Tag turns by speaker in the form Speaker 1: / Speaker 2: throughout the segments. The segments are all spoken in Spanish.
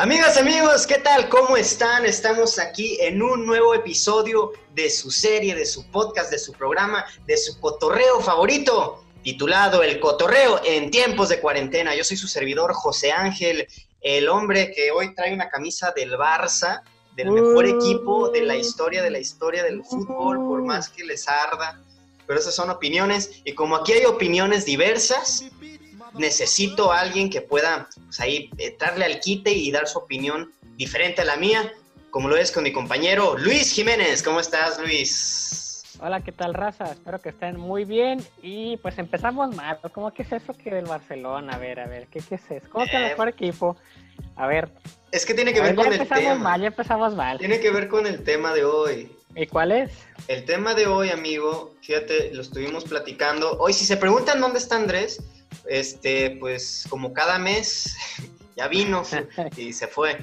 Speaker 1: Amigas, amigos, ¿qué tal? ¿Cómo están? Estamos aquí en un nuevo episodio de su serie, de su podcast, de su programa, de su cotorreo favorito, titulado El Cotorreo en tiempos de cuarentena. Yo soy su servidor, José Ángel, el hombre que hoy trae una camisa del Barça, del mejor equipo de la historia, de la historia del fútbol, por más que les arda. Pero esas son opiniones, y como aquí hay opiniones diversas, necesito a alguien que pueda pues, ahí darle al quite y dar su opinión diferente a la mía, como lo es con mi compañero Luis Jiménez. ¿Cómo estás, Luis?
Speaker 2: Hola, ¿qué tal, raza? Espero que estén muy bien. Y pues empezamos mal. ¿Cómo que es eso que del Barcelona? A ver, a ver, ¿qué, qué es eso? ¿Cómo que el
Speaker 1: Eh,
Speaker 2: mejor equipo? A ver.
Speaker 1: Es que tiene que ver
Speaker 2: ver, ya
Speaker 1: con el
Speaker 2: empezamos
Speaker 1: tema.
Speaker 2: mal, ya empezamos mal.
Speaker 1: Tiene que ver con el tema de hoy.
Speaker 2: ¿Y cuál es?
Speaker 1: El tema de hoy, amigo, fíjate, lo estuvimos platicando. Hoy, si se preguntan dónde está Andrés, este, pues como cada mes, ya vino y se fue.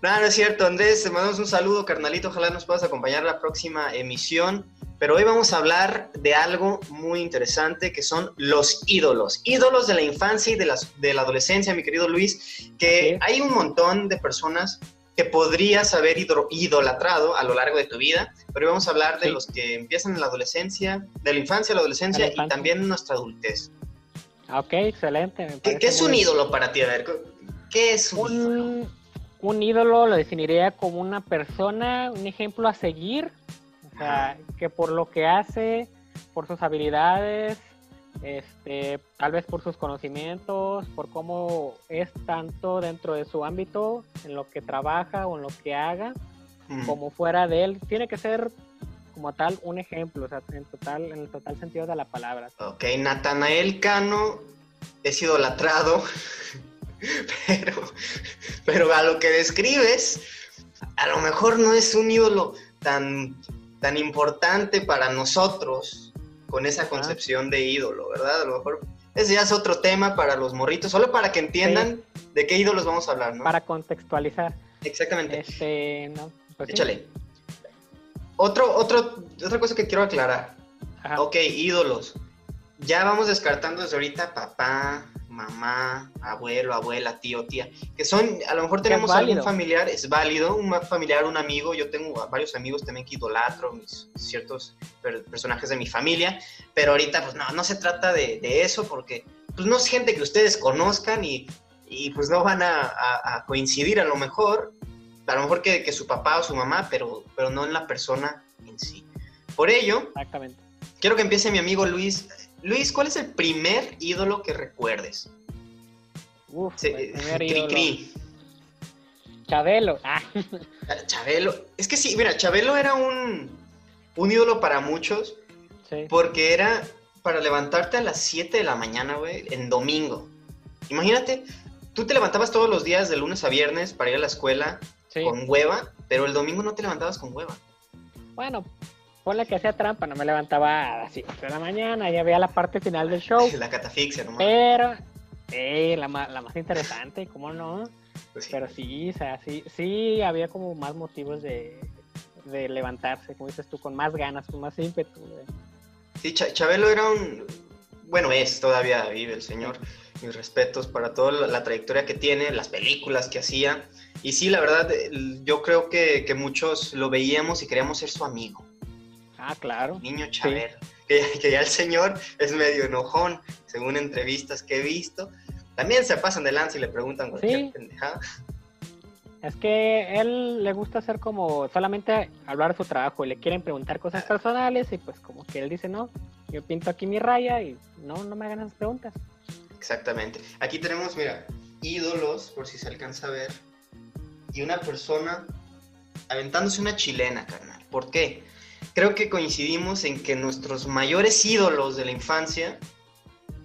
Speaker 1: No, no es cierto, Andrés, te mandamos un saludo, carnalito, ojalá nos puedas acompañar la próxima emisión. Pero hoy vamos a hablar de algo muy interesante que son los ídolos. Ídolos de la infancia y de, las, de la adolescencia, mi querido Luis, que
Speaker 2: Sí.
Speaker 1: hay un montón de personas que podrías haber idolatrado a lo largo de tu vida, pero hoy vamos a hablar de
Speaker 2: Sí.
Speaker 1: los que empiezan en la adolescencia, de la infancia a la adolescencia
Speaker 2: la
Speaker 1: y también en nuestra adultez.
Speaker 2: Ah, Ok, excelente.
Speaker 1: ¿Qué, es un ídolo para ti? A ver, ¿qué es un, ídolo?
Speaker 2: Un, un ídolo lo definiría como una persona, un ejemplo a seguir, o sea, que por lo que hace, por sus habilidades, este, tal vez por sus conocimientos, por cómo es tanto dentro de su ámbito, en lo que trabaja o en lo que haga,
Speaker 1: Mm.
Speaker 2: como fuera de él, tiene que ser como tal un ejemplo, o sea, en total, en el total sentido de la palabra.
Speaker 1: Ok, Natanael Cano es idolatrado, pero, pero a lo que describes, a lo mejor no es un ídolo tan, tan importante para nosotros con esa concepción de ídolo, ¿verdad? A lo mejor ese ya es otro tema para los morritos, solo para que entiendan de qué ídolos vamos a hablar, ¿no?
Speaker 2: Para contextualizar,
Speaker 1: Exactamente.
Speaker 2: este, no, pues sí.
Speaker 1: Otro, otro, otra cosa que quiero aclarar.
Speaker 2: Ajá.
Speaker 1: Ok, ídolos. Ya vamos descartando desde ahorita papá, mamá, abuelo, abuela, tío, tía. Que son, a lo mejor tenemos algún familiar, es válido, un familiar, un amigo. Yo tengo varios amigos también que idolatro, mis, ciertos per- personajes de mi familia. Pero ahorita, pues no, no se trata de, de eso porque pues no es gente que ustedes conozcan y, y, pues no van a, a- a coincidir a lo mejor. A lo mejor que, que su papá o su mamá, pero, pero no en la persona en sí. Por ello,
Speaker 2: Exactamente.
Speaker 1: Quiero que empiece mi amigo Luis. Luis, ¿cuál es el primer ídolo que recuerdes?
Speaker 2: Uf,
Speaker 1: Sí,
Speaker 2: el primer
Speaker 1: Cri
Speaker 2: ídolo.
Speaker 1: Cri.
Speaker 2: Chabelo. Ah,
Speaker 1: Chabelo. Es que sí, mira, Chabelo era un, un ídolo para muchos
Speaker 2: sí.
Speaker 1: porque era para levantarte a las 7 de la mañana, güey, en domingo. Imagínate, tú te levantabas todos los días de lunes a viernes para ir a la escuela
Speaker 2: sí.
Speaker 1: con hueva, pero el domingo no te levantabas con hueva.
Speaker 2: Bueno, ponle que hacía trampa, no me levantaba a las 7 de la mañana, ya veía la parte final del show,
Speaker 1: La catafixia, nomás.
Speaker 2: pero eh, la, la más interesante, ¿cómo no?
Speaker 1: Pues sí.
Speaker 2: Pero sí, o sea, sí, sí había como más motivos de, de levantarse, como dices tú, con más ganas, con más ímpetu.
Speaker 1: Sí, Cha- Chabelo era un... Bueno, es, todavía vive el señor. Mis respetos para toda la, la trayectoria que tiene, las películas que hacía. Y sí, la verdad, yo creo que, que muchos lo veíamos y queríamos ser su amigo.
Speaker 2: Ah, claro.
Speaker 1: Niño Chabelo. Que, que ya el señor es medio enojón, según entrevistas que he visto. También se pasan de lanza y le preguntan cualquier
Speaker 2: Sí.
Speaker 1: pendejada.
Speaker 2: Es que él le gusta hacer como solamente hablar de su trabajo y le quieren preguntar cosas personales y pues como que él dice, no, yo pinto aquí mi raya y no, no me hagan esas preguntas.
Speaker 1: Exactamente. Aquí tenemos, mira, ídolos, por si se alcanza a ver. Y una persona aventándose una chilena, carnal. ¿Por qué? Creo que coincidimos en que nuestros mayores ídolos de la infancia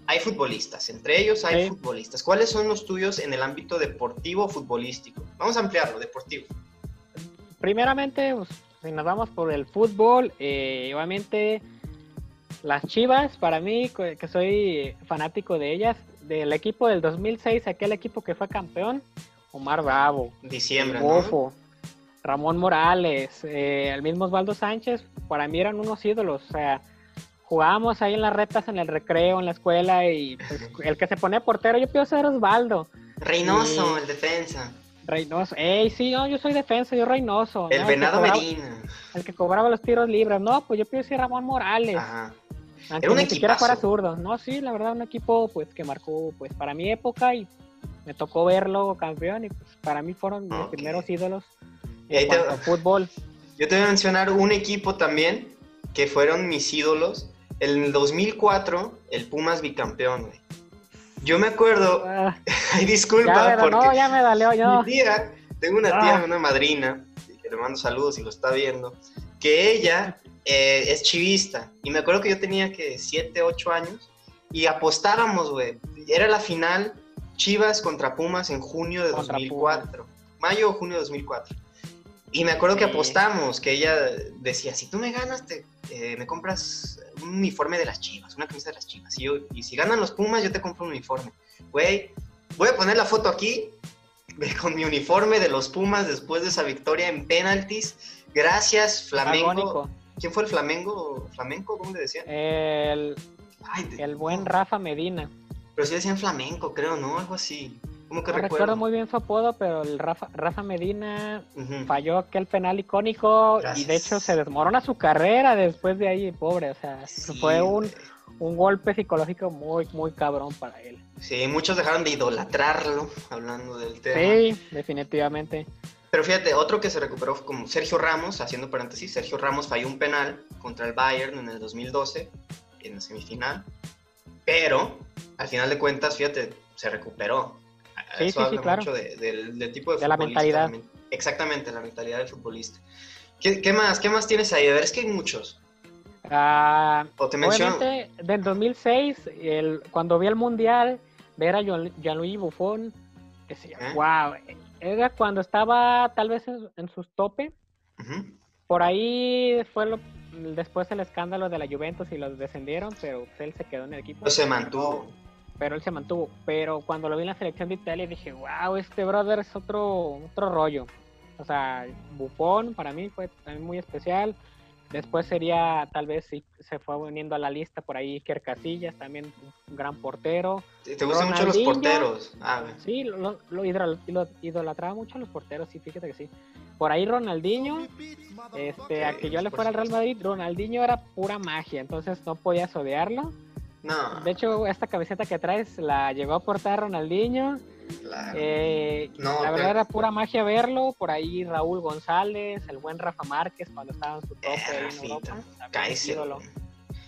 Speaker 1: hay futbolistas. Entre ellos hay futbolistas. ¿Cuáles son los tuyos en el ámbito deportivo o futbolístico? Vamos a ampliarlo, deportivo.
Speaker 2: Primeramente, pues, si nos vamos por el fútbol, eh, obviamente las Chivas, para mí, que soy fanático de ellas, del equipo del 2006, aquel equipo que fue campeón, Omar Bravo,
Speaker 1: Diciembre,
Speaker 2: el
Speaker 1: ¿no?
Speaker 2: Bofo, Ramón Morales, eh, el mismo Osvaldo Sánchez, para mí eran unos ídolos, o sea, jugábamos ahí en las retas en el recreo, en la escuela, y pues, el que se ponía portero, yo pienso ser Osvaldo.
Speaker 1: Reynoso, el defensa.
Speaker 2: Reynoso. Ey, sí, no, yo soy defensa, yo Reynoso.
Speaker 1: El
Speaker 2: ¿no?
Speaker 1: Venado
Speaker 2: cobraba,
Speaker 1: Medina.
Speaker 2: El que cobraba los tiros libres. No, pues yo pienso Ramón Morales.
Speaker 1: Ajá.
Speaker 2: Aunque
Speaker 1: Era un
Speaker 2: ni siquiera fuera
Speaker 1: equipazo.
Speaker 2: zurdo. No, sí, la verdad, un equipo pues que marcó pues para mi época y me tocó verlo campeón y pues para mí fueron mis primeros ídolos
Speaker 1: ahí
Speaker 2: en
Speaker 1: te-
Speaker 2: a fútbol.
Speaker 1: Yo te voy a mencionar un equipo también que fueron mis ídolos. En el 2004, el Pumas bicampeón, güey. Yo me acuerdo,
Speaker 2: Ah,
Speaker 1: ay, disculpa,
Speaker 2: ya,
Speaker 1: porque
Speaker 2: no, ya me dolió yo.
Speaker 1: mi tía, tengo una tía,
Speaker 2: Ah.
Speaker 1: una madrina, que le mando saludos si lo está viendo, que ella eh, es chivista. Y me acuerdo que yo tenía que 7, 8 años y apostábamos, güey. Era la final Chivas contra Pumas en junio de
Speaker 2: Contra
Speaker 1: 2004. Mayo o junio de 2004. Y me acuerdo que apostamos, que ella decía, si tú me ganas, te, eh, me compras un uniforme de las Chivas, una camisa de las Chivas. Y, yo, y si ganan los Pumas, yo te compro un uniforme. Güey, voy a poner la foto aquí de- con mi uniforme de los Pumas después de esa victoria en penaltis. Gracias, Flamengo.
Speaker 2: Agónico.
Speaker 1: ¿Quién fue el Flamengo? ¿Flamenco? ¿Cómo le decían?
Speaker 2: El,
Speaker 1: Ay, de-
Speaker 2: el buen Rafa Medina.
Speaker 1: Pero sí decían flamenco, creo, ¿no? Algo así. Como que
Speaker 2: No
Speaker 1: recuerdo.
Speaker 2: recuerdo muy bien su apodo, pero el Rafa, Rafa Medina falló aquel penal icónico y de hecho se desmorona su carrera después de ahí, pobre. O sea,
Speaker 1: Sí,
Speaker 2: fue un, un golpe psicológico muy, muy cabrón para él.
Speaker 1: Sí, muchos dejaron de idolatrarlo, hablando del tema.
Speaker 2: Sí, definitivamente.
Speaker 1: Pero fíjate, otro que se recuperó fue como Sergio Ramos, haciendo paréntesis, Sergio Ramos falló un penal contra el Bayern en el 2012, en la semifinal, pero al final de cuentas, fíjate, se recuperó.
Speaker 2: Sí,
Speaker 1: Eso
Speaker 2: sí, sí,
Speaker 1: habla
Speaker 2: claro.
Speaker 1: mucho de- del, del tipo de
Speaker 2: De la mentalidad.
Speaker 1: Exactamente, la mentalidad del futbolista. ¿Qué, qué más? ¿Qué más tienes ahí? A ver, es que hay muchos.
Speaker 2: Ah,
Speaker 1: O te
Speaker 2: obviamente, del 2006, el, cuando vi el Mundial, ver a Gianluigi Buffon, decía,
Speaker 1: ¿Eh?
Speaker 2: wow, era cuando estaba tal vez en, en sus tope. Por ahí fue lo- después el escándalo de la Juventus y los descendieron, pero pues, él se quedó en el equipo.
Speaker 1: Pues se mantuvo.
Speaker 2: Pero él se mantuvo. Pero cuando lo vi en la selección de Italia dije, wow, este brother es otro, otro rollo. O sea, Buffon para mí fue también muy especial. Después sería, tal vez, si se fue uniendo a la lista por ahí Iker Casillas, también un gran portero.
Speaker 1: ¿Te te gustan mucho los porteros? Ah.
Speaker 2: Sí, lo, lo lo idolatraba mucho a los porteros, sí, fíjate que sí. Por ahí Ronaldinho, este, a que yo le fuera al Real Madrid, Ronaldinho era pura magia, entonces no podías odiarlo.
Speaker 1: No,
Speaker 2: De hecho, esta camiseta que traes la llegó a portar Ronaldinho.
Speaker 1: Claro.
Speaker 2: Eh,
Speaker 1: No,
Speaker 2: la
Speaker 1: pero-
Speaker 2: verdad era pura magia verlo. Por ahí Raúl González, el buen Rafa Márquez cuando estaba en su tope
Speaker 1: Eh,
Speaker 2: en Europa. ídolo.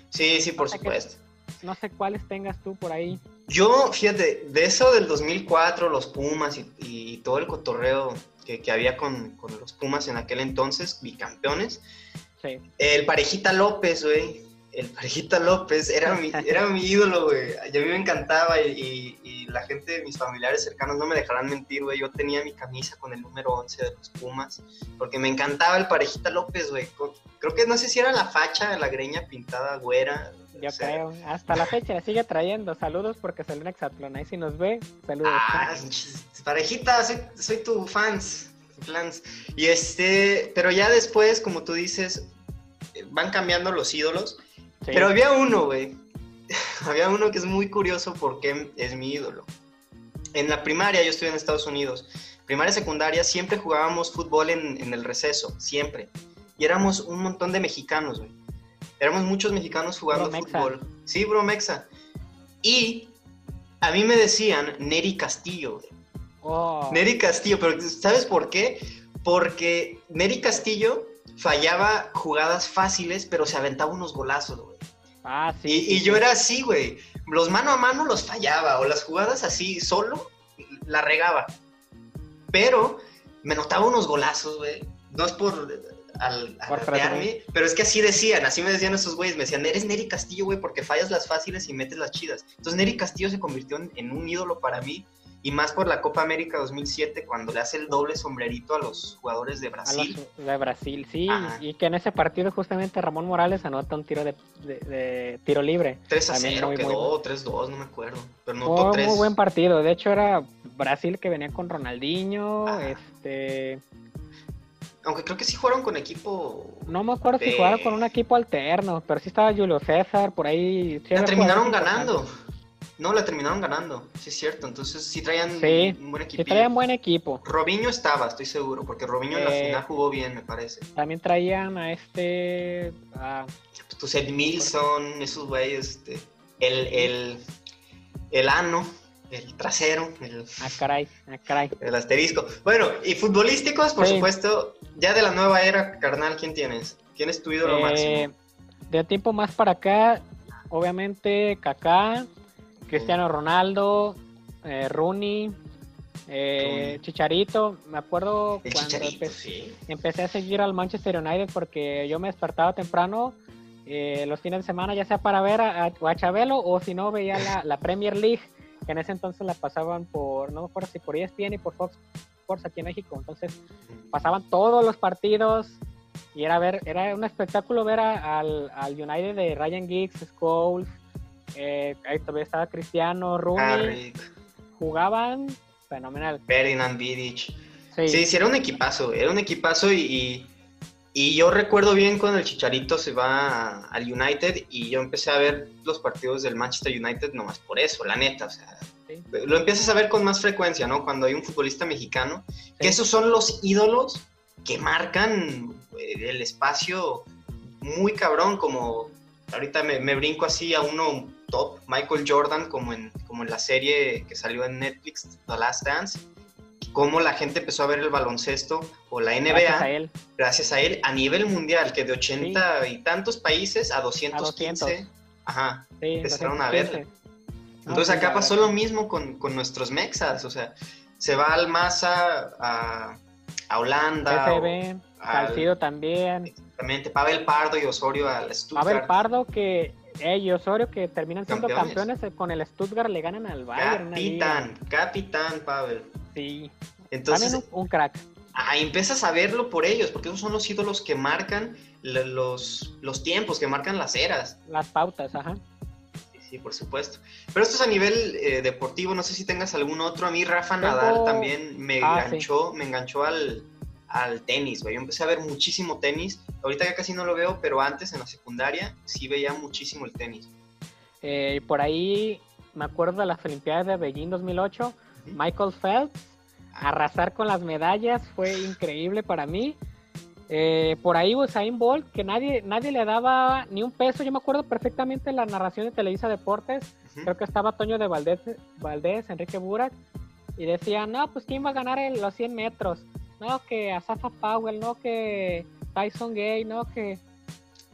Speaker 1: Sí, sí, por
Speaker 2: No sé qué-
Speaker 1: supuesto.
Speaker 2: No sé cuáles tengas tú por ahí.
Speaker 1: Yo, fíjate, de eso del 2004, los Pumas y, y todo el cotorreo que, que había con, con los Pumas en aquel entonces, bicampeones,
Speaker 2: Sí.
Speaker 1: el Parejita López, güey. El Parejita López era mi, era mi ídolo, güey. A mí me encantaba y, y- la gente, mis familiares cercanos no me dejarán mentir, güey. Yo tenía mi camisa con el número 11 de los Pumas porque me encantaba el Parejita López, güey. Creo que no sé si era la facha, la greña pintada güera.
Speaker 2: Yo
Speaker 1: o sea,
Speaker 2: creo. Hasta la fecha la sigue trayendo. Saludos porque salió en Exatlón. Ahí si nos ve, saludos.
Speaker 1: Ah, parejita, soy, soy tu fans, fans. Y este, pero ya después, como tú dices, eh, van cambiando los ídolos.
Speaker 2: Sí.
Speaker 1: Pero había uno, güey. había uno que es muy curioso porque es mi ídolo. En la primaria, yo estoy en Estados Unidos. Primaria, secundaria, siempre jugábamos fútbol en, en el receso, siempre. Y éramos un montón de mexicanos, güey. Éramos muchos mexicanos jugando
Speaker 2: mexa.
Speaker 1: fútbol. Sí, bro, mexa. Y a mí me decían Neri Castillo, güey.
Speaker 2: Oh,
Speaker 1: Neri Castillo, pero ¿sabes por qué? Porque Neri Castillo fallaba jugadas fáciles, pero se aventaba unos golazos, güey.
Speaker 2: Ah, sí.
Speaker 1: Y, yo era así, güey. Los mano a mano los fallaba, o las jugadas así solo, la regaba. Pero me notaba unos golazos, güey. No es por al, alardearme, pero es que así decían, así me decían esos güeyes. Me decían, eres Neri Castillo, güey, porque fallas las fáciles y metes las chidas. Entonces Neri Castillo se convirtió en, en un ídolo para mí. Y más por la Copa América 2007, cuando le hace el doble sombrerito a los jugadores de
Speaker 2: A
Speaker 1: Brasil.
Speaker 2: los de Brasil, sí.
Speaker 1: Ajá.
Speaker 2: Y que en ese partido justamente Ramón Morales anota un tiro de, de- de tiro libre.
Speaker 1: 3 a
Speaker 2: También
Speaker 1: 0
Speaker 2: muy,
Speaker 1: quedó,
Speaker 2: muy-
Speaker 1: o 3-2, no me acuerdo. Pero no
Speaker 2: Fue
Speaker 1: 3.
Speaker 2: muy buen partido. De hecho, era Brasil que venía con Ronaldinho.
Speaker 1: Ajá.
Speaker 2: Este,
Speaker 1: Aunque creo que sí jugaron con equipo.
Speaker 2: no me acuerdo si
Speaker 1: De-
Speaker 2: jugaron con un equipo alterno, pero sí estaba Julio César por ahí. sí
Speaker 1: terminaron
Speaker 2: jugadores
Speaker 1: ganando. No, la terminaron ganando, sí es cierto. Entonces sí traían
Speaker 2: Sí,
Speaker 1: un buen
Speaker 2: Sí,
Speaker 1: equipo.
Speaker 2: traían buen equipo.
Speaker 1: Robinho estaba, estoy seguro, porque Robinho en la
Speaker 2: Eh,
Speaker 1: final jugó bien, me parece.
Speaker 2: También traían a este. a-
Speaker 1: Pues, tu Seth Milson, esos güeyes, este, el, el, el ano, el trasero, el,
Speaker 2: a caray, a caray.
Speaker 1: el asterisco. Bueno, y futbolísticos, por
Speaker 2: Sí.
Speaker 1: supuesto, ya de la nueva era, carnal, ¿quién tienes? ¿Quién es tu ídolo
Speaker 2: Eh,
Speaker 1: máximo?
Speaker 2: de tiempo más para acá, obviamente Kaká, Cristiano Ronaldo, eh, Rooney, eh. Chicharito. Me acuerdo
Speaker 1: El
Speaker 2: cuando
Speaker 1: Chicharito,
Speaker 2: empe-
Speaker 1: sí.
Speaker 2: empecé a seguir al Manchester United porque yo me despertaba temprano eh, los fines de semana, ya sea para ver a, a- Chabelo o si no veía la, la Premier League, que en ese entonces la pasaban por, no me acuerdo si por ESPN y por Fox Sports aquí en México. Entonces pasaban todos los partidos y era ver era un espectáculo ver a- al, al United de Ryan Giggs, Scholes, eh, ahí todavía estaba Cristiano, Rooney,
Speaker 1: Carrick,
Speaker 2: jugaban fenomenal.
Speaker 1: Ferdinand Vidic.
Speaker 2: Sí,
Speaker 1: Sí, sí, era un equipazo, era un equipazo y, y, y yo recuerdo bien cuando el Chicharito se va a- al United y yo empecé a ver los partidos del Manchester United nomás por eso, la neta, o sea,
Speaker 2: Sí.
Speaker 1: lo empiezas a ver con más frecuencia, ¿no? Cuando hay un futbolista mexicano, que esos son los ídolos que marcan eh, el espacio muy cabrón, como ahorita me, me brinco así a uno top, Michael Jordan, como en, como en la serie que salió en Netflix, The Last Dance, cómo la gente empezó a ver el baloncesto o la NBA
Speaker 2: gracias a él.
Speaker 1: gracias a él a nivel mundial, que de 80 y tantos países a 215,
Speaker 2: 200.
Speaker 1: ajá.
Speaker 2: Sí,
Speaker 1: Empezaron a
Speaker 2: 215. No,
Speaker 1: Entonces
Speaker 2: sí,
Speaker 1: acá pasó lo mismo con, con nuestros mexas, o sea, se va al Massa a, a Holanda, al-
Speaker 2: Salcido también.
Speaker 1: exactamente, Pavel Pardo y Osorio al Stuttgart.
Speaker 2: Pavel Pardo que ellos, Osorio que terminan siendo
Speaker 1: Campeones.
Speaker 2: campeones, eh, con el Stuttgart le ganan al Bayern.
Speaker 1: Capitán, capitán Pavel.
Speaker 2: Sí,
Speaker 1: Entonces,
Speaker 2: también un, un crack.
Speaker 1: ahí empiezas a verlo por ellos, porque esos son los ídolos que marcan los, los tiempos, que marcan las eras.
Speaker 2: Las pautas, ajá.
Speaker 1: Sí, sí, por supuesto. Pero esto es a nivel eh, deportivo, no sé si tengas algún otro. A mí Rafa
Speaker 2: Tengo-
Speaker 1: Nadal también me
Speaker 2: Ah,
Speaker 1: enganchó, me enganchó al, al tenis, güey. Yo empecé a ver muchísimo tenis. Ahorita ya casi no lo veo, pero antes en la secundaria sí veía muchísimo el tenis.
Speaker 2: Eh, por ahí me acuerdo de las Olimpiadas de Beijing 2008. Michael Phelps, arrasar con las medallas fue increíble para mí. Eh, por ahí Usain Bolt, que nadie, nadie le daba ni un peso. Yo me acuerdo perfectamente la narración de Televisa Deportes. Creo que estaba Toño de Valdés, Valdés Enrique Burak, y decía, no, pues quién va a ganar los 100 metros. No, que Asafa Powell, no, que Tyson Gay, no, que...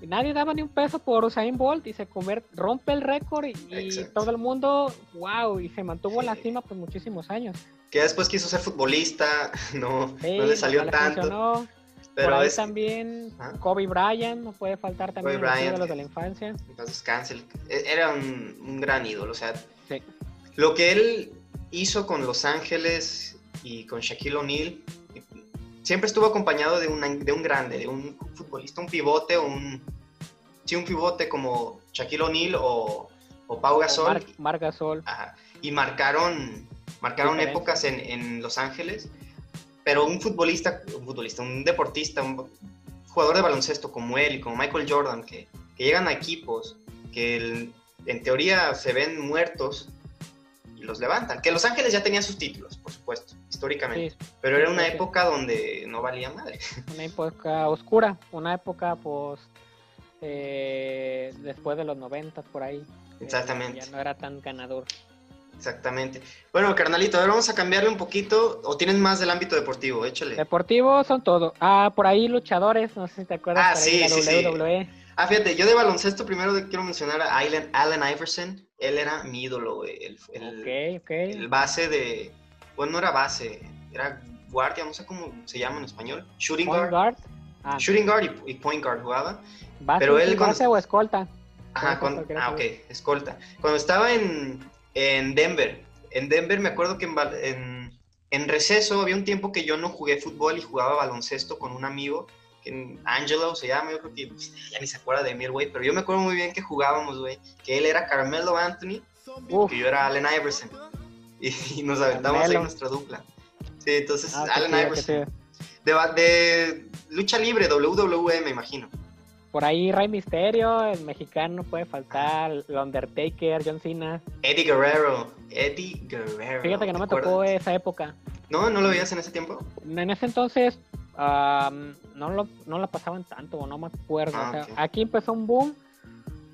Speaker 2: y nadie daba ni un peso por Usain Bolt y se comer, rompe el récord y, todo el mundo, wow, y se mantuvo en la
Speaker 1: Sí.
Speaker 2: cima por muchísimos años.
Speaker 1: Que después quiso ser futbolista, no,
Speaker 2: Sí,
Speaker 1: no le salió
Speaker 2: no
Speaker 1: tanto.
Speaker 2: funcionó.
Speaker 1: Pero
Speaker 2: por ahí
Speaker 1: es.
Speaker 2: también. Kobe Bryant, no puede faltar también
Speaker 1: Kobe
Speaker 2: los
Speaker 1: Bryant, que-
Speaker 2: de la infancia.
Speaker 1: Entonces, cancel. Era un, un gran ídolo. O sea,
Speaker 2: Sí.
Speaker 1: lo que él hizo con Los Ángeles y con Shaquille O'Neal siempre estuvo acompañado de, una- de un grande, de un futbolista, un pivote un. Sí, un pivote como Shaquille O'Neal o, o Pau Gasol.
Speaker 2: Mar, Mar Gasol.
Speaker 1: Ajá. Y marcaron, marcaron
Speaker 2: Diferencia.
Speaker 1: épocas en, en Los Ángeles, pero un futbolista, un futbolista, un deportista, un jugador de baloncesto como él y como Michael Jordan, que, que llegan a equipos que el- en teoría se ven muertos y los levantan. Que Los Ángeles ya tenían sus títulos, por supuesto, históricamente,
Speaker 2: Sí,
Speaker 1: pero era una
Speaker 2: sí, sí.
Speaker 1: época donde no valía madre.
Speaker 2: una época oscura, una época post eh, después de los 90 por ahí. Eh,
Speaker 1: Exactamente.
Speaker 2: ya no era tan ganador.
Speaker 1: Exactamente. Bueno, carnalito, ahora vamos a cambiarle un poquito, o tienen más del ámbito deportivo, échale.
Speaker 2: Deportivos son todo. Ah, por ahí luchadores, no sé si te acuerdas.
Speaker 1: Ah, sí, sí, sí.
Speaker 2: WWE.
Speaker 1: Ah, fíjate, yo de baloncesto primero quiero mencionar a Allen, Allen Iverson. Él era mi ídolo. El, el-
Speaker 2: Ok, ok.
Speaker 1: el base de. Bueno, no era base, era guardia, no sé cómo se llama en español. Shooting guard.
Speaker 2: guard. Ah,
Speaker 1: Shooting guard y, y point guard jugaba.
Speaker 2: base,
Speaker 1: pero él cuando-
Speaker 2: base o escolta.
Speaker 1: Ajá, cuando- ah, ok, escolta. Cuando estaba en, en Denver, en Denver me acuerdo que en, en, en receso había un tiempo que yo no jugué fútbol y jugaba baloncesto con un amigo, que Angelo se llama, yo creo que pues, ya ni se acuerda de mí el güey, pero yo me acuerdo muy bien que jugábamos, güey, que él era Carmelo Anthony,
Speaker 2: Uf,
Speaker 1: que yo era Allen Iverson, y, y nos aventamos ahí
Speaker 2: Carmelo.
Speaker 1: nuestra dupla. Sí, entonces
Speaker 2: ah, qué
Speaker 1: Iverson.
Speaker 2: chido.
Speaker 1: De, lucha libre, WWE me imagino.
Speaker 2: por ahí Rey Misterio, el mexicano puede faltar, el Undertaker, John Cena.
Speaker 1: Eddie Guerrero, Eddie Guerrero.
Speaker 2: Fíjate que no
Speaker 1: ¿te
Speaker 2: me tocó esa época.
Speaker 1: ¿No? ¿No lo veías en ese tiempo?
Speaker 2: En ese entonces am, no, lo, no la pasaban tanto, o no me acuerdo.
Speaker 1: Ah,
Speaker 2: o sea. Aquí empezó un boom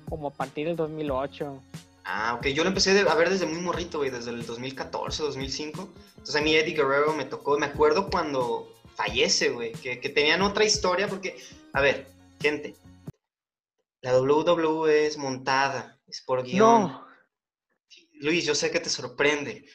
Speaker 2: como a partir del 2008.
Speaker 1: Ah, ok. Yo lo empecé a ver desde muy morrito, güey, desde el 2014, 2005. Entonces a mí Eddie Guerrero me tocó, me acuerdo cuando fallece, güey, que, que tenían otra historia porque, a ver, gente, la WWE es montada, es por guion.
Speaker 2: No,
Speaker 1: Luis, yo sé que te sorprende.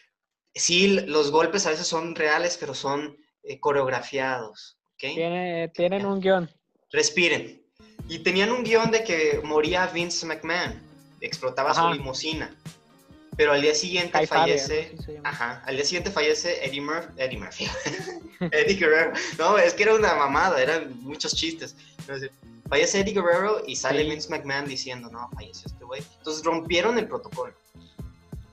Speaker 1: Sí, los golpes a veces son reales, pero son eh, coreografiados, ¿ok?
Speaker 2: tiene, tienen un guion.
Speaker 1: Respiren. Y tenían un guion de que moría Vince McMahon, explotaba
Speaker 2: Ajá.
Speaker 1: su limusina. Pero al día siguiente
Speaker 2: Kai
Speaker 1: fallece. Ajá, al día siguiente fallece Eddie Murphy. Eddie Murphy. Eddie Guerrero. No, es que era una mamada, eran muchos chistes. Fallece Eddie Guerrero y sale
Speaker 2: Sí.
Speaker 1: Vince McMahon diciendo, no, falleció este güey. Entonces rompieron el protocolo.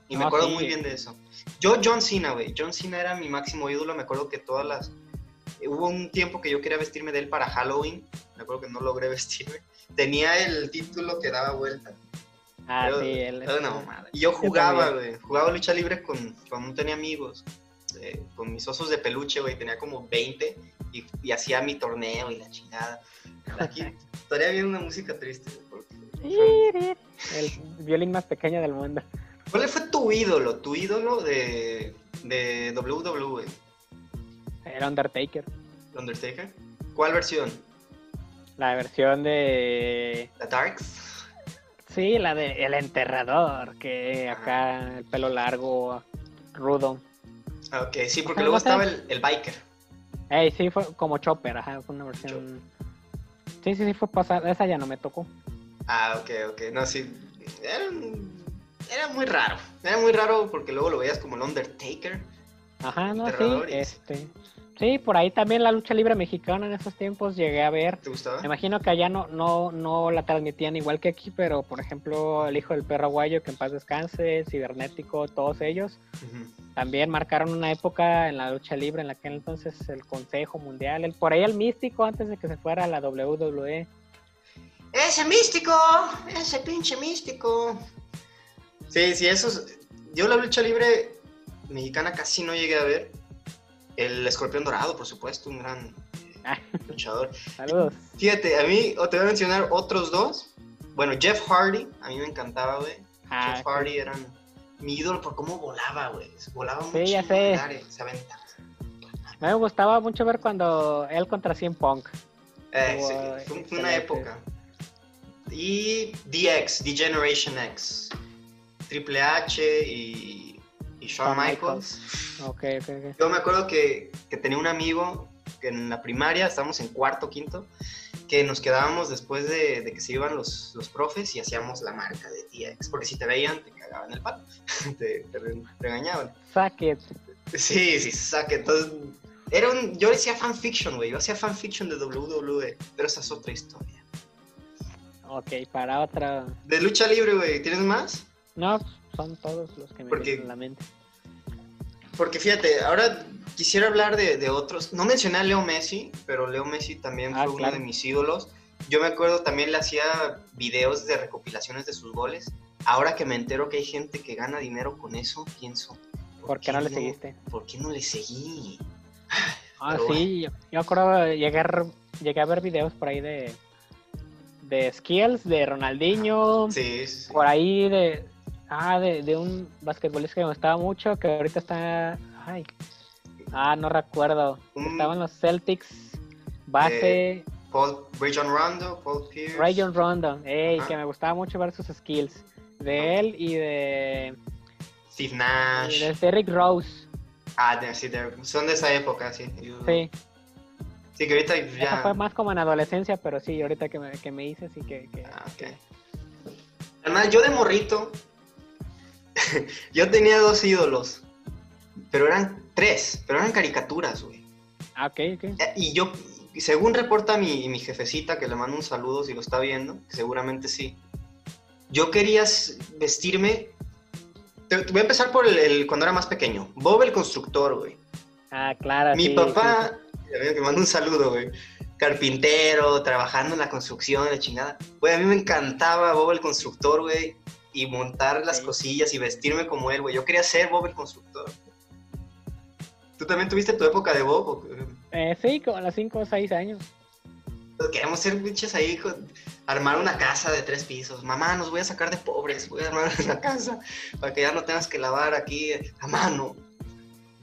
Speaker 1: Y me acuerdo
Speaker 2: sí.
Speaker 1: muy bien de eso. Yo, John Cena, güey. John Cena era mi máximo ídolo. Me acuerdo que todas las. Hubo un tiempo que yo quería vestirme de él para Halloween. Me acuerdo que no logré vestirme. Tenía el título que daba vuelta.
Speaker 2: Ah,
Speaker 1: Era-
Speaker 2: sí, él
Speaker 1: era una mamada. Y yo jugaba, güey. Jugaba lucha libre con, cuando no tenía amigos. eh, con mis osos de peluche, güey. Tenía como 20 y, y hacía mi torneo y la chingada. Aquí estaría bien una música triste.
Speaker 2: El violín más pequeño del mundo.
Speaker 1: ¿Cuál fue tu ídolo? Tu ídolo de, de WWE.
Speaker 2: El Undertaker.
Speaker 1: ¿El Undertaker? ¿Cuál versión?
Speaker 2: La versión de.
Speaker 1: ¿La Darks?
Speaker 2: Sí, la de El Enterrador, que acá el pelo largo, rudo.
Speaker 1: Ah, ok, sí, porque luego estaba el, el biker.
Speaker 2: Ey, sí, fue como Chopper, ajá, fue una versión. Sí, sí, sí, fue pasada. Esa ya no me tocó.
Speaker 1: Ah, ok, ok. No, sí. Era, era muy raro. Era muy raro porque luego lo veías como el Undertaker.
Speaker 2: Ajá, no, sí, este. Sí, por ahí también la lucha libre mexicana en esos tiempos llegué a ver.
Speaker 1: ¿Te gustaba?
Speaker 2: Me imagino que allá no, no, no la transmitían igual que aquí, pero por ejemplo, el hijo del perro aguayo, que en paz descanse, cibernético, todos ellos, también marcaron una época en la lucha libre en la que entonces el Consejo Mundial, el, por ahí el místico antes de que se fuera a la. WWE.
Speaker 1: Ese místico, ese pinche místico. Sí, sí, esos. Yo la lucha libre mexicana casi no llegué a ver. El escorpión dorado, por supuesto, un gran
Speaker 2: Ah.
Speaker 1: eh, luchador.
Speaker 2: Saludos.
Speaker 1: Fíjate, a mí, o te voy a mencionar otros dos. Bueno, Jeff Hardy, a mí me encantaba, güey.
Speaker 2: Ah,
Speaker 1: Jeff Hardy era mi ídolo por cómo volaba, güey. Volaba
Speaker 2: Sí,
Speaker 1: mucho.
Speaker 2: ya sé.
Speaker 1: Se aventaba.
Speaker 2: me gustaba mucho ver cuando él contra CM Punk.
Speaker 1: Eh, sí, fue, fue una época. Y DX, The Generation X. Triple H y, y Shawn Michaels.
Speaker 2: Ok, ok, ok.
Speaker 1: Yo me acuerdo que, que tenía un amigo que en la primaria, estábamos en cuarto, quinto, que nos quedábamos después de, de que se iban los, los profes y hacíamos la marca de DX. Porque si te veían, te cagaban el pato, te, te re- regañaban.
Speaker 2: Suck it.
Speaker 1: Sí, sí, saque. Entonces, era un, yo decía fanfiction, güey. Yo hacía fanfiction de WWE, pero esa es otra historia.
Speaker 2: Ok, para otra.
Speaker 1: De lucha libre, güey, ¿tienes más?
Speaker 2: No, son todos los que me
Speaker 1: Porque-
Speaker 2: vienen a la mente.
Speaker 1: Porque fíjate, ahora quisiera hablar de, de otros. No mencioné a Leo Messi, pero Leo Messi también
Speaker 2: Ah,
Speaker 1: fue
Speaker 2: claro.
Speaker 1: uno de mis ídolos. Yo me acuerdo también le hacía videos de recopilaciones de sus goles. Ahora que me entero que hay gente que gana dinero con eso, pienso.
Speaker 2: ¿Por qué no le seguiste?
Speaker 1: ¿Por qué no le seguí?
Speaker 2: Ah,
Speaker 1: Pero
Speaker 2: sí, yo, yo acuerdo llegué a, r- llegué a ver videos por ahí de de skills de Ronaldinho,
Speaker 1: Sí, sí, sí.
Speaker 2: por ahí de ah de, de un basquetbolista que me gustaba mucho que ahorita está ay ah no recuerdo estaban los Celtics base
Speaker 1: Paul, Rajon Rondo, Paul Pierce.
Speaker 2: Rayon Rondo ey, que me gustaba mucho ver sus skills de él y de,
Speaker 1: Steve
Speaker 2: y
Speaker 1: Nash.
Speaker 2: de Derrick Rose
Speaker 1: Ah, de- sí, de- son de esa época, sí. Yo-
Speaker 2: sí
Speaker 1: Sí, que ahorita
Speaker 2: Eso
Speaker 1: ya.
Speaker 2: fue más como en adolescencia pero sí ahorita que me, que me hice sí que, que-
Speaker 1: Ah, ok.
Speaker 2: que-
Speaker 1: Carnal, yo de morrito, yo tenía dos ídolos, pero eran tres, pero eran caricaturas, güey.
Speaker 2: ah ok ok
Speaker 1: Eh, Y yo, según reporta mi, mi jefecita, que le mando un saludo si lo está viendo, que seguramente sí, yo quería vestirme, te, te voy a empezar por el, el- cuando era más pequeño, Bob el constructor, güey.
Speaker 2: Ah, claro.
Speaker 1: Mi
Speaker 2: sí,
Speaker 1: papá, veo que mando un saludo, güey. carpintero, trabajando en la construcción, la chingada. Güey, a mí me encantaba Bob el constructor, güey, y montar las
Speaker 2: Sí.
Speaker 1: cosillas y vestirme como él, güey. Yo quería ser Bob el constructor. ¿Tú también tuviste tu época de Bob?
Speaker 2: Eh, sí, como a los 5 o 6 años.
Speaker 1: Queremos ser pinches ahí, hijo, armar una casa de tres pisos. Mamá, nos voy a sacar de pobres, voy a armar una casa para que ya no tengas que lavar aquí a mano.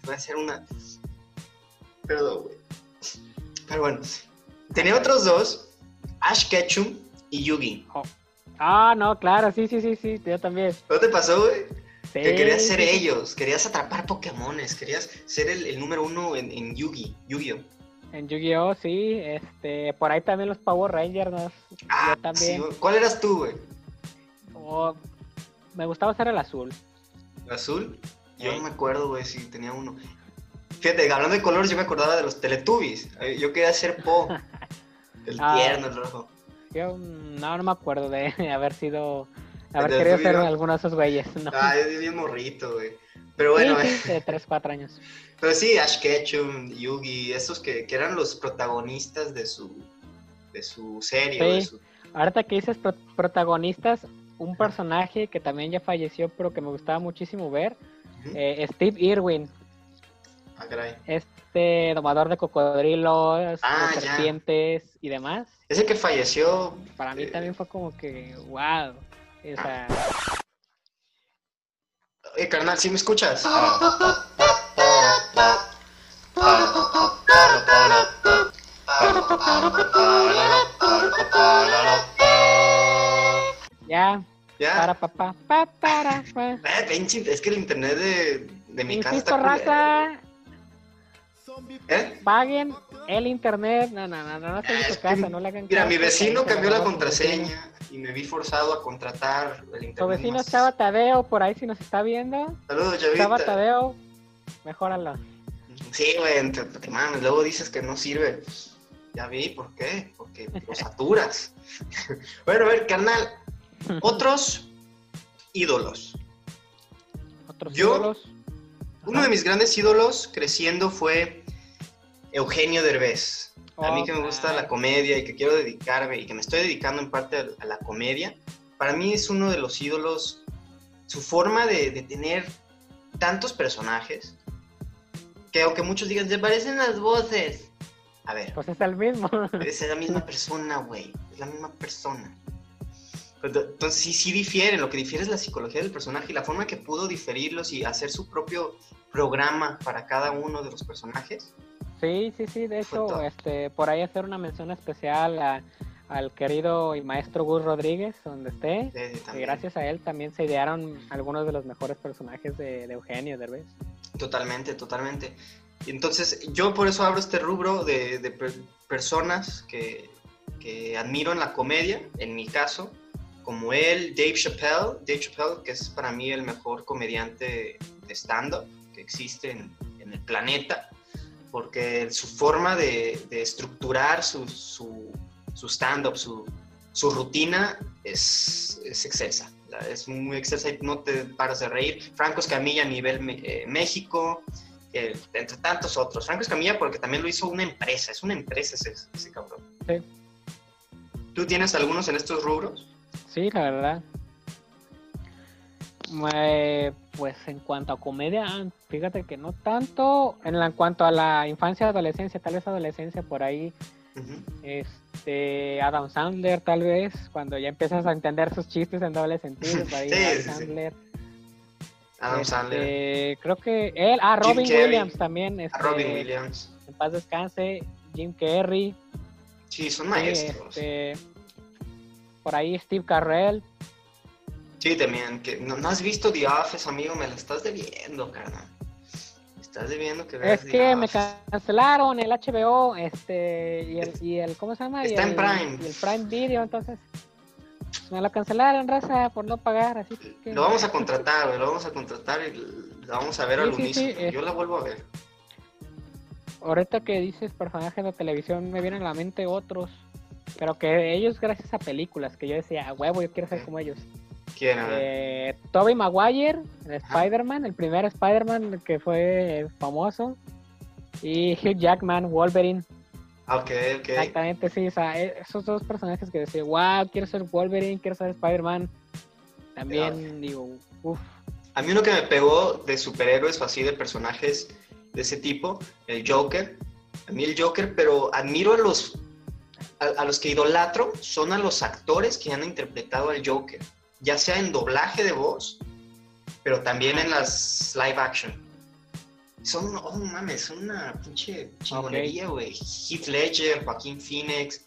Speaker 1: Voy a hacer una... Perdón, güey. Pero bueno, tenía otros dos, Ash Ketchum y Yugi.
Speaker 2: Ah, no, claro, sí, sí, sí, sí, yo también.
Speaker 1: ¿No te pasó, güey?
Speaker 2: Sí,
Speaker 1: Que querías ser ellos, querías atrapar Pokémones, querías ser el, el número uno en, en Yugi, Yu-Gi-Oh!
Speaker 2: En Yu-Gi-Oh, sí, este, por ahí también los Power Rangers, ¿no?
Speaker 1: Ah,
Speaker 2: yo también.
Speaker 1: sí. ¿Cuál eras tú, güey?
Speaker 2: Oh, me gustaba ser el azul.
Speaker 1: ¿Azul? Yo no me acuerdo, güey, si tenía uno. Fíjate, hablando de colores, yo me acordaba de los Teletubbies. Eh, Yo quería ser Po. El
Speaker 2: Ah.
Speaker 1: tierno, el rojo.
Speaker 2: Yo no, no me acuerdo de haber sido,
Speaker 1: ¿El
Speaker 2: haber querido ser alguno de esos güeyes, ¿no?
Speaker 1: Ah, yo bien morrito, güey. Pero bueno,
Speaker 2: sí, sí, de 3, 4 años.
Speaker 1: pero sí, Ash Ketchum, Yugi, estos que, que eran los protagonistas de su, de su serie.
Speaker 2: Sí.
Speaker 1: de su-
Speaker 2: Ahorita que dices pro- protagonistas, un personaje que también ya falleció, pero que me gustaba muchísimo ver, eh, Steve Irwin,
Speaker 1: Ah, caray.
Speaker 2: este domador de cocodrilos,
Speaker 1: Ah,
Speaker 2: de serpientes y demás.
Speaker 1: Ese que falleció.
Speaker 2: Para mí
Speaker 1: eh,
Speaker 2: también fue como que, wow. O sea,
Speaker 1: Eh, carnal, ¿sí me escuchas?
Speaker 2: ya,
Speaker 1: Ya.
Speaker 2: para papá, pa, para, pa.
Speaker 1: Eh, pinche, es que el internet de, de mi casa está
Speaker 2: raza,
Speaker 1: ¿Eh?
Speaker 2: paguen el internet. No, no, no, no, no
Speaker 1: que,
Speaker 2: casa, no le hagan
Speaker 1: Mira,
Speaker 2: caso,
Speaker 1: mi vecino cambió la contraseña y me vi forzado a contratar el internet.
Speaker 2: Tu vecino
Speaker 1: más-
Speaker 2: Chava Tadeo, por ahí si nos está viendo.
Speaker 1: Saludos, Chavita.
Speaker 2: Tadeo, mejóralo.
Speaker 1: Sí, güey, te, te mames, luego dices que no sirve. Pues, ya vi, ¿por qué? Porque lo saturas. bueno, a ver, carnal, otros ídolos.
Speaker 2: Otros
Speaker 1: Yo-
Speaker 2: ídolos.
Speaker 1: Uno de mis grandes ídolos creciendo fue Eugenio Derbez. A mí que me gusta la comedia y que quiero dedicarme y que me estoy dedicando en parte a la comedia, para mí es uno de los ídolos, su forma de, de tener tantos personajes, que aunque muchos digan, se parecen las voces. A ver,
Speaker 2: Pues es el mismo.
Speaker 1: es la misma persona, güey, es la misma persona. Pero, Entonces sí, sí difieren, lo que difiere es la psicología del personaje y la forma que pudo diferirlos y hacer su propio programa para cada uno de los personajes.
Speaker 2: Sí, sí, sí. De hecho, este, por ahí hacer una mención especial a- al querido y maestro Gus Rodríguez, donde esté.
Speaker 1: También.
Speaker 2: gracias a él también se idearon algunos de los mejores personajes de, de Eugenio Derbez.
Speaker 1: Totalmente, totalmente. Y entonces, yo por eso abro este rubro de, de per- personas que, que admiro en la comedia, en mi caso, como él, Dave Chappelle, Dave Chappelle, que es para mí el mejor comediante de stand-up que existe en, en el planeta, porque su forma de, de estructurar su, su, su stand-up, su, su rutina es, es excelsa. Es muy excelsa y no te paras de reír. Franco Escamilla a nivel eh, México, eh, entre tantos otros. Franco Escamilla porque también lo hizo una empresa, es una empresa ese, ese cabrón.
Speaker 2: Sí.
Speaker 1: ¿Tú tienes algunos en estos rubros?
Speaker 2: Sí, la verdad. Eh, pues en cuanto a comedia, fíjate que no tanto. En, la- en cuanto a la infancia, adolescencia, tal vez adolescencia por ahí, este Adam Sandler tal vez, cuando ya empiezas a entender sus chistes en doble sentido, por ahí
Speaker 1: Sí,
Speaker 2: Adam
Speaker 1: sí.
Speaker 2: Sandler.
Speaker 1: Adam
Speaker 2: Este,
Speaker 1: Sandler,
Speaker 2: Creo que él, ah,
Speaker 1: Jim
Speaker 2: Robin
Speaker 1: Carrey.
Speaker 2: Williams también,
Speaker 1: a
Speaker 2: este,
Speaker 1: Robin Williams.
Speaker 2: en paz descanse, Jim Carrey,
Speaker 1: Sí, son maestros.
Speaker 2: este, por ahí Steve Carrell,
Speaker 1: Sí, también. Que, no, no has visto The Office, amigo? Me la estás debiendo, carnal. Estás debiendo que veas
Speaker 2: Es
Speaker 1: The
Speaker 2: que me cancelaron el HBO, este, y el, y el ¿cómo se llama? Y
Speaker 1: Está en
Speaker 2: el-
Speaker 1: Prime.
Speaker 2: Y el Prime Video, entonces, me lo cancelaron, raza, por no pagar, así que...
Speaker 1: Lo vamos a contratar, lo vamos a contratar y lo vamos a ver
Speaker 2: Sí,
Speaker 1: al
Speaker 2: sí,
Speaker 1: unísono. Yo la vuelvo a ver.
Speaker 2: Ahorita que dices personajes de televisión, me vienen a la mente otros, pero que ellos gracias a películas, que yo decía, a huevo, yo quiero ser como ellos.
Speaker 1: ¿Quién?
Speaker 2: Eh, Tobey Maguire, el. Spider-Man, el primer Spider-Man que fue famoso, y Hugh Jackman, Wolverine.
Speaker 1: Ok, ok.
Speaker 2: Exactamente, sí, o sea, e- esos dos personajes que decía, wow, quiero ser Wolverine, quiero ser Spider-Man. También digo, uff,
Speaker 1: A mí uno que me pegó de superhéroes o así de personajes de ese tipo, el Joker. A mí el Joker, pero admiro a los a, a los que idolatro son a los actores que han interpretado al Joker, ya sea en doblaje de voz, pero también en las live action. Son, oh mames, son una pinche chingonería, güey. Heath Ledger, Joaquín Phoenix,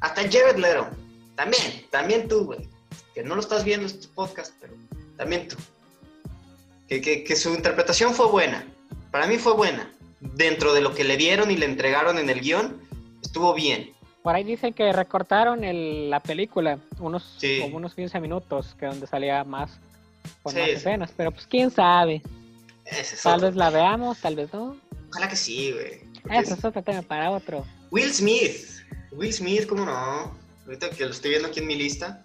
Speaker 1: hasta Jared Leto. También, también tú, güey. Que no lo estás viendo este podcast, pero también tú. Que, que, que su interpretación fue buena. Para mí fue buena. Dentro de lo que le dieron y le entregaron en el guion, estuvo bien.
Speaker 2: Por ahí dicen que recortaron el- la película, unos,
Speaker 1: Sí.
Speaker 2: como unos 15 minutos, que donde salía más, con
Speaker 1: Sí,
Speaker 2: más
Speaker 1: sí.
Speaker 2: escenas. Pero pues quién sabe,
Speaker 1: Ese es
Speaker 2: tal
Speaker 1: otro.
Speaker 2: vez la veamos, tal vez no.
Speaker 1: Ojalá que sí, güey.
Speaker 2: Eso
Speaker 1: es-
Speaker 2: otro tema para otro.
Speaker 1: Will Smith. Will Smith, ¿cómo no? Ahorita que lo estoy viendo aquí en mi lista.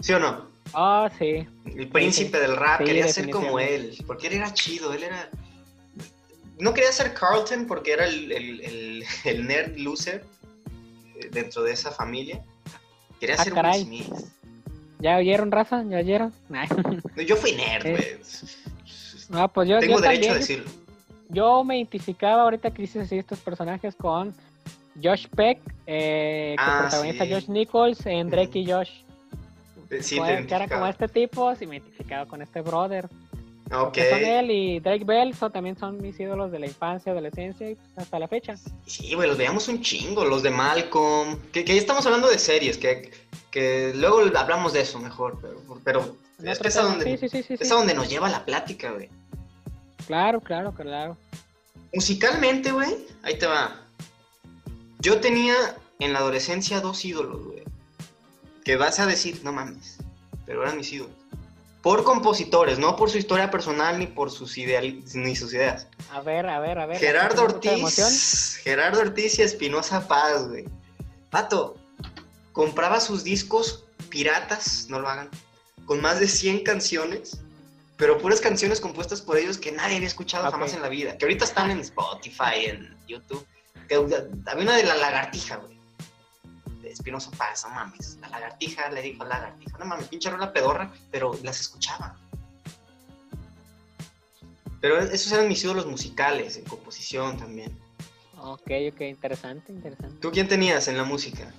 Speaker 1: ¿Sí o no?
Speaker 2: Oh, sí.
Speaker 1: El príncipe del rap, quería ser como él. Porque él era chido, él era. No quería ser Carlton porque era el, el- el- el nerd loser dentro de esa familia. Quería
Speaker 2: Ah,
Speaker 1: ser
Speaker 2: caray.
Speaker 1: Will Smith.
Speaker 2: ¿Ya oyeron, raza? ¿Ya oyeron? Nah.
Speaker 1: Yo fui nerd,
Speaker 2: Eh,
Speaker 1: güey.
Speaker 2: No, pues yo,
Speaker 1: Tengo
Speaker 2: yo
Speaker 1: derecho
Speaker 2: también,
Speaker 1: a decirlo.
Speaker 2: yo me identificaba ahorita que dices así estos personajes con Josh Peck, eh, que
Speaker 1: Ah,
Speaker 2: protagoniza
Speaker 1: sí.
Speaker 2: Josh Nichols en Drake y Josh.
Speaker 1: Eh, Sí, te
Speaker 2: era como este tipo, sí me identificaba con este brother.
Speaker 1: Ok.
Speaker 2: Que son él y Drake Bell, son, también son mis ídolos de la infancia, adolescencia y pues, hasta la fecha.
Speaker 1: Sí, güey, los veíamos un chingo, los de Malcolm. Que, que ya estamos hablando de series, que, que luego hablamos de eso mejor, pero, pero es
Speaker 2: otro
Speaker 1: que es a donde,
Speaker 2: Sí, sí, sí, sí,
Speaker 1: es a donde nos lleva la plática, güey.
Speaker 2: Claro, claro, claro.
Speaker 1: Musicalmente, güey, ahí te va. Yo tenía en la adolescencia dos ídolos, güey. Que vas a decir, no mames, pero eran mis ídolos. Por compositores, no por su historia personal ni por sus ideales, ni sus ideas.
Speaker 2: A ver, a ver, a ver.
Speaker 1: Gerardo. Ortiz, Gerardo Ortiz y Espinosa Paz, güey. Pato, compraba sus discos piratas, no lo hagan, con más de 100 canciones, pero puras canciones compuestas por ellos que nadie había escuchado jamás en la vida, que ahorita están en Spotify, en YouTube. Que, había una de la lagartija, güey. Espinosa Paz, no mames. La lagartija le dijo a la lagartija, no mames, pinche rola pedorra, pero las escuchaba. Pero esos eran mis ídolos musicales, en composición también.
Speaker 2: Ok, ok, interesante, interesante.
Speaker 1: ¿Tú quién tenías en la música?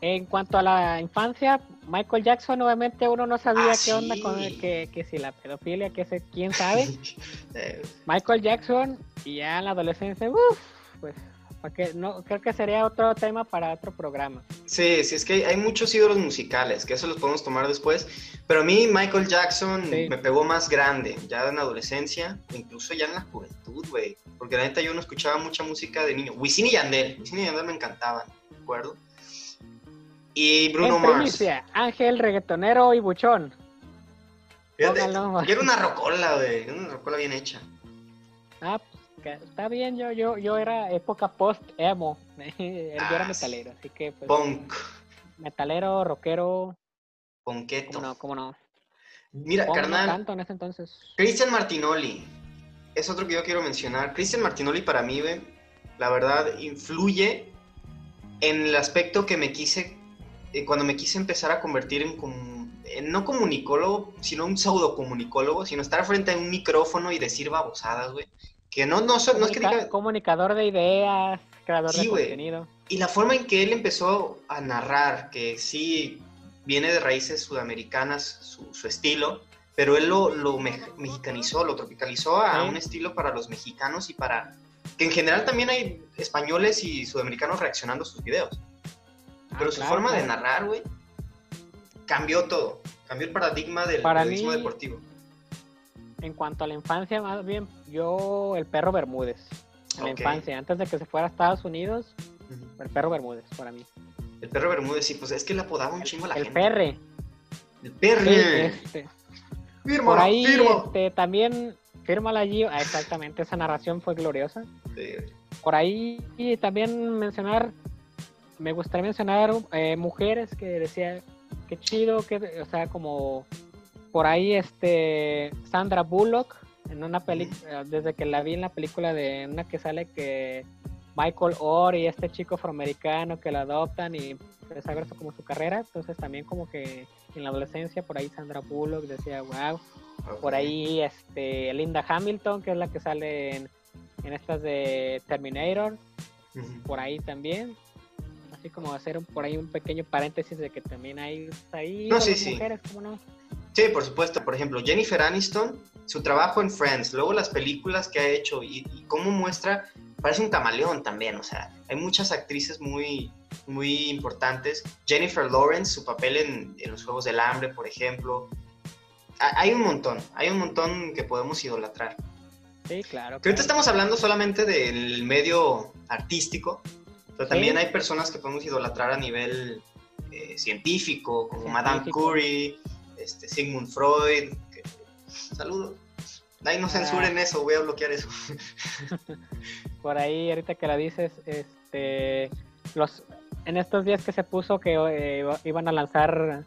Speaker 2: En cuanto a la infancia, Michael Jackson, obviamente uno no sabía
Speaker 1: Ah,
Speaker 2: qué onda con el, que, que si la pedofilia, que sé, quién sabe. Michael Jackson y ya en la adolescencia, uff, pues, ¿pa' qué? no, creo que sería otro tema para otro programa.
Speaker 1: sí, sí, es que hay, muchos ídolos musicales, que eso los podemos tomar después. Pero a mí Michael Jackson
Speaker 2: Sí.
Speaker 1: me pegó más grande, ya en la adolescencia, incluso ya en la juventud, güey. Porque la neta yo no escuchaba mucha música de niño. Wisin y Yandel, Wisin y Yandel me encantaban, ¿de acuerdo? Y Bruno
Speaker 2: en
Speaker 1: Mars.
Speaker 2: Ángel, reggaetonero y buchón.
Speaker 1: Fíjate,
Speaker 2: Póngalo.
Speaker 1: y era una rocola, güey, era una rocola bien hecha.
Speaker 2: Ah, está bien, yo, yo, yo era época post-emo. yo era
Speaker 1: Ah,
Speaker 2: metalero, así que pues,
Speaker 1: Punk,
Speaker 2: metalero, rockero,
Speaker 1: ponqueto.
Speaker 2: cómo no, cómo no.
Speaker 1: Mira,
Speaker 2: no
Speaker 1: carnal,
Speaker 2: tanto en ese entonces.
Speaker 1: Cristian Martinoli. Es otro que yo quiero mencionar. Cristian Martinoli para mí, güey, la verdad, influye en el aspecto que me quise, eh, cuando me quise empezar a convertir en, en no comunicólogo, sino un pseudo comunicólogo, sino estar frente a un micrófono y decir babosadas, güey. Que no, no, es que.
Speaker 2: Comunicador de ideas, creador
Speaker 1: Sí,
Speaker 2: de
Speaker 1: güey.
Speaker 2: contenido.
Speaker 1: Y la forma en que él empezó a narrar, que sí viene de raíces sudamericanas su, su estilo, pero él lo, lo me- mexicanizó, lo tropicalizó a
Speaker 2: Sí.
Speaker 1: un estilo para los mexicanos y para... Que en general también hay españoles y sudamericanos reaccionando a sus videos.
Speaker 2: Ah,
Speaker 1: Pero su
Speaker 2: claro,
Speaker 1: forma de narrar, güey, cambió todo. Cambió el paradigma del
Speaker 2: Para
Speaker 1: periodismo
Speaker 2: mí-
Speaker 1: deportivo.
Speaker 2: En cuanto a la infancia, más bien, yo, el perro Bermúdez. En la infancia, antes de que se fuera a Estados Unidos, el perro Bermúdez, para mí.
Speaker 1: El perro Bermúdez, sí, pues es que le apodaba un chingo a la
Speaker 2: el
Speaker 1: gente.
Speaker 2: perre.
Speaker 1: El
Speaker 2: Sí,
Speaker 1: perro.
Speaker 2: este,
Speaker 1: Firma,
Speaker 2: por ahí,
Speaker 1: firma.
Speaker 2: este, también, fírmala allí. Ah, exactamente, esa narración fue gloriosa.
Speaker 1: Sí.
Speaker 2: Por ahí y también mencionar, me gustaría mencionar eh, mujeres que decía, qué chido, que, o sea, como por ahí este Sandra Bullock en una película, desde que la vi en la película de una que sale que Michael Orr y este chico afroamericano que lo adoptan y empieza a verse como su carrera. Entonces también como que en la adolescencia por ahí Sandra Bullock decía, wow. Por ahí este Linda Hamilton, que es la que sale en, en estas de Terminator. Por ahí también. Así como hacer un, por ahí un pequeño paréntesis de que también hay ahí
Speaker 1: no, sí,
Speaker 2: mujeres, ¿cómo no?
Speaker 1: Sí, por supuesto. Por ejemplo, Jennifer Aniston, su trabajo en Friends, luego las películas que ha hecho y, y cómo muestra parece un camaleón también, o sea, hay muchas actrices muy, muy importantes. Jennifer Lawrence, su papel en, los Juegos del Hambre, por ejemplo. Hay un montón, hay un montón que podemos idolatrar.
Speaker 2: Sí, claro.
Speaker 1: Que ahorita estamos hablando solamente del medio artístico, pero también hay personas que podemos idolatrar a nivel eh, científico, como Madame Curie, este, Sigmund Freud. Saludos. Ay, no censuren ah. eso, voy a bloquear eso.
Speaker 2: Por ahí, ahorita que la dices, este, los, en estos días que se puso que eh, iban a lanzar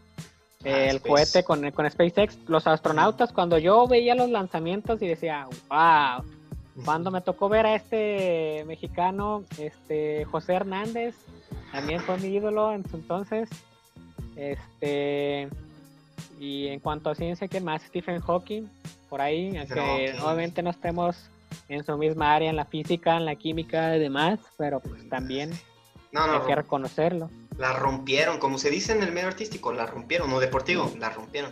Speaker 2: eh, ah, el cohete con, con SpaceX, los astronautas, cuando yo veía los lanzamientos y decía, wow, cuando me tocó ver a este mexicano, este José Hernández, también fue mi ídolo en su entonces, este, y en cuanto a ciencia, ¿qué más? Stephen Hawking, por ahí, aunque obviamente no estemos en su misma área, en la física, en la química y demás, pero pues también hay que reconocerlo.
Speaker 1: La rompieron, como se dice en el medio artístico, la rompieron, no deportivo, la rompieron.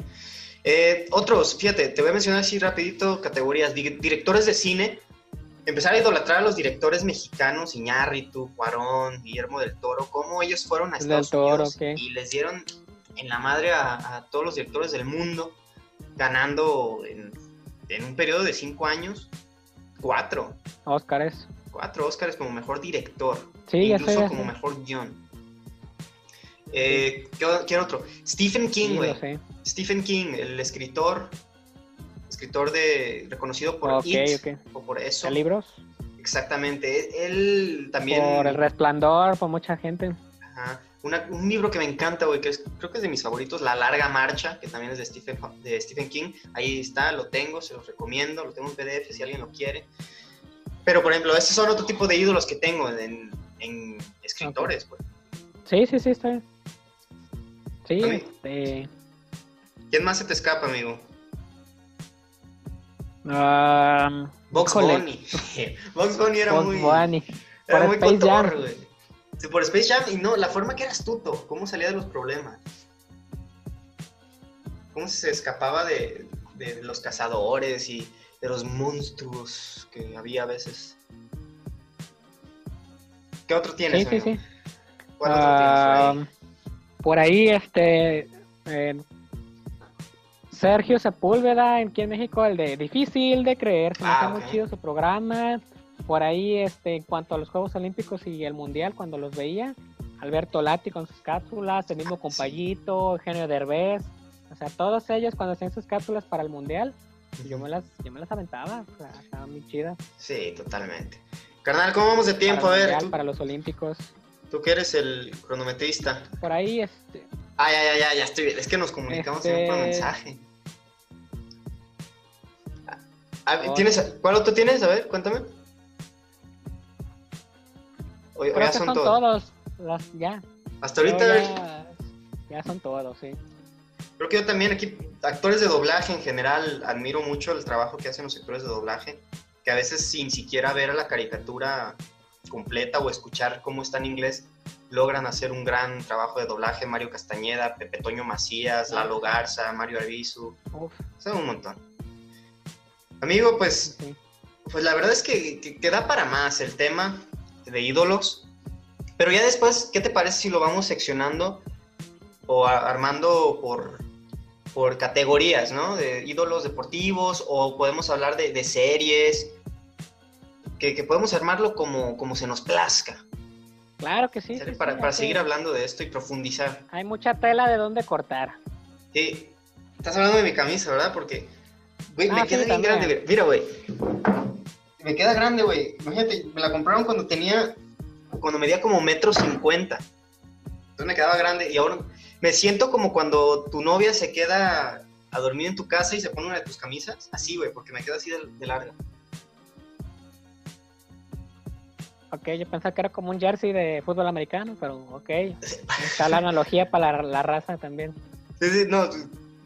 Speaker 1: Eh, otros, fíjate, te voy a mencionar así rapidito categorías. Directores de cine, empezar a idolatrar a los directores mexicanos, Iñárritu, Cuarón, Guillermo del Toro, cómo ellos fueron a Estados Unidos y les dieron en la madre a, todos los directores del mundo, ganando en, un periodo de cinco años, cuatro.
Speaker 2: Óscares.
Speaker 1: Cuatro Óscares como mejor director.
Speaker 2: Sí,
Speaker 1: incluso como mejor guion. Eh, ¿qué, otro? Stephen King, güey. Stephen King, el escritor, escritor de reconocido por o por eso.
Speaker 2: libros?
Speaker 1: Exactamente. Él también.
Speaker 2: Por el resplandor, por mucha gente.
Speaker 1: Ajá un libro que me encanta, güey, que creo que es de mis favoritos, La Larga Marcha, que también es de Stephen, de Stephen King. Ahí está, lo tengo, se los recomiendo, lo tengo en PDF si alguien lo quiere. Pero, por ejemplo, esos son otro tipo de ídolos que tengo en, escritores, pues.
Speaker 2: Sí, sí, sí, está bien. Sí, este...
Speaker 1: ¿Quién más se te escapa, amigo?
Speaker 2: Um,
Speaker 1: Box Bunny. Box Bunny era muy...
Speaker 2: Bunny.
Speaker 1: Era muy cotorro, güey por Space Jam y no, la forma que era astuto, cómo salía de los problemas. Cómo se escapaba de, los cazadores y de los monstruos que había a veces. ¿Qué otro tienes?
Speaker 2: Sí, sí, sí. ¿Cuál otro tienes por ahí? Ah, por ahí, este. Sergio Sepúlveda, aquí en México, el de Difícil de Creer, se me ah, muy chido su programa por ahí, este, en cuanto a los Juegos Olímpicos y el Mundial, cuando los veía, Alberto Lati con sus cápsulas, el mismo Compayito, Eugenio Derbez, o sea, todos ellos cuando hacían sus cápsulas para el Mundial, yo me las, yo me las aventaba, o sea, estaban muy chidas.
Speaker 1: Sí, totalmente. Carnal, ¿cómo vamos de tiempo?
Speaker 2: a
Speaker 1: ver.
Speaker 2: Para los Olímpicos.
Speaker 1: Tú que eres el cronometrista.
Speaker 2: Por ahí, este.
Speaker 1: Ah, ya, ya, ya, ya estoy bien. Es que nos comunicamos en un este, mensaje. Ah, ¿Tienes, ¿Cuál otro tienes? A ver, cuéntame.
Speaker 2: Ya son, todos. ya.
Speaker 1: Hasta ahorita.
Speaker 2: Ya, son todos, sí.
Speaker 1: Creo que yo también aquí, actores de doblaje en general, admiro mucho el trabajo que hacen los actores de doblaje, que a veces sin siquiera ver a la caricatura completa o escuchar cómo está en inglés, logran hacer un gran trabajo de doblaje. Mario Castañeda, Pepe Toño Macías, Lalo Garza, Mario Arbizu, son un montón. Amigo, pues, pues la verdad es que, que, que da para más el tema de ídolos. Pero ya después, ¿qué te parece si lo vamos seccionando o armando por, por categorías, ¿no? De ídolos deportivos o podemos hablar de, series, que, podemos armarlo como, como se nos plazca.
Speaker 2: Claro que sí.
Speaker 1: para, para seguir hablando de esto y profundizar.
Speaker 2: Hay mucha tela de dónde cortar.
Speaker 1: Sí. Estás hablando de mi camisa, ¿verdad? Porque, me ah, queda bien grande. Mira, güey me queda grande, güey. Imagínate, me la compraron cuando tenía, cuando medía como metro cincuenta. Entonces me quedaba grande y ahora me siento como cuando tu novia se queda a dormir en tu casa y se pone una de tus camisas. Así, güey, porque me queda así de, larga.
Speaker 2: ok, yo pensaba que era como un jersey de fútbol americano, pero ok. Está la analogía para la, raza también.
Speaker 1: Sí, sí, no,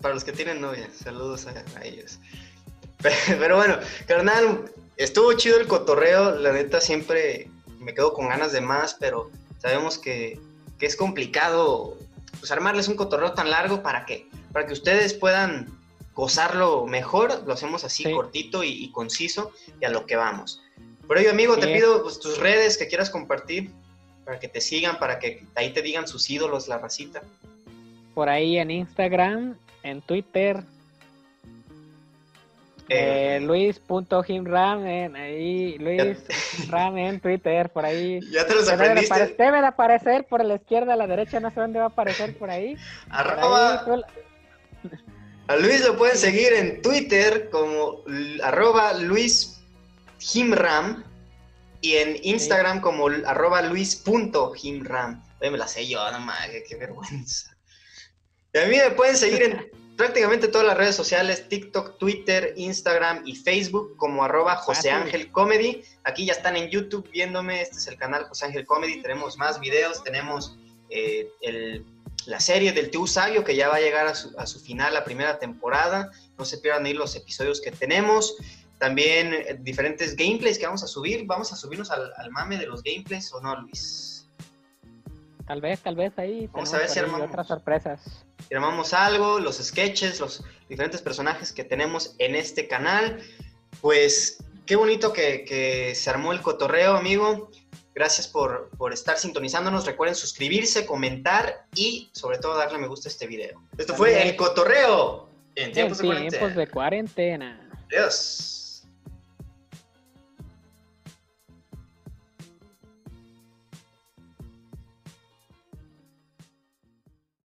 Speaker 1: para los que tienen novia, saludos a, ellos. Pero, bueno, carnal, estuvo chido el cotorreo, la neta siempre me quedo con ganas de más, pero sabemos que, que es complicado pues armarles un cotorreo tan largo para que, para que ustedes puedan gozarlo mejor, lo hacemos así cortito y, conciso y a lo que vamos. Por ello, amigo, te pido pues, tus redes que quieras compartir para que te sigan, para que ahí te digan sus ídolos, la racita.
Speaker 2: Por ahí en Instagram, en Twitter, eh, eh Luis.himram, ahí Luis Ram en Twitter, por ahí.
Speaker 1: ¿Ya te los aprendiste?
Speaker 2: Debe de, aparecer por la izquierda, a la derecha, no sé dónde va a aparecer por ahí.
Speaker 1: Arroba. A Luis lo pueden seguir en Twitter como arroba Luis Himram y en Instagram como arroba Luis.himram. me la sé yo, no mames, qué vergüenza. Y a mí me pueden seguir en prácticamente todas las redes sociales, TikTok, Twitter, Instagram y Facebook como arroba José Ángel Comedy. Aquí ya están en YouTube viéndome, este es el canal José Ángel Comedy, tenemos más videos, tenemos eh, la serie del Tío Sabio que ya va a llegar a su, final, la primera temporada, no se pierdan ahí los episodios que tenemos. También eh, diferentes gameplays que vamos a subir. Vamos a subirnos al, al mame de los gameplays o no, Luis.
Speaker 2: Tal vez, tal vez ahí.
Speaker 1: Vamos a ver si armamos
Speaker 2: otras sorpresas.
Speaker 1: Si armamos algo, los sketches, los diferentes personajes que tenemos en este canal. Pues qué bonito que, se armó el cotorreo, amigo. Gracias por, estar sintonizándonos. Recuerden suscribirse, comentar y sobre todo darle me gusta a este video. Esto fue el cotorreo
Speaker 2: en tiempos, de, cuarentena.
Speaker 1: Adiós.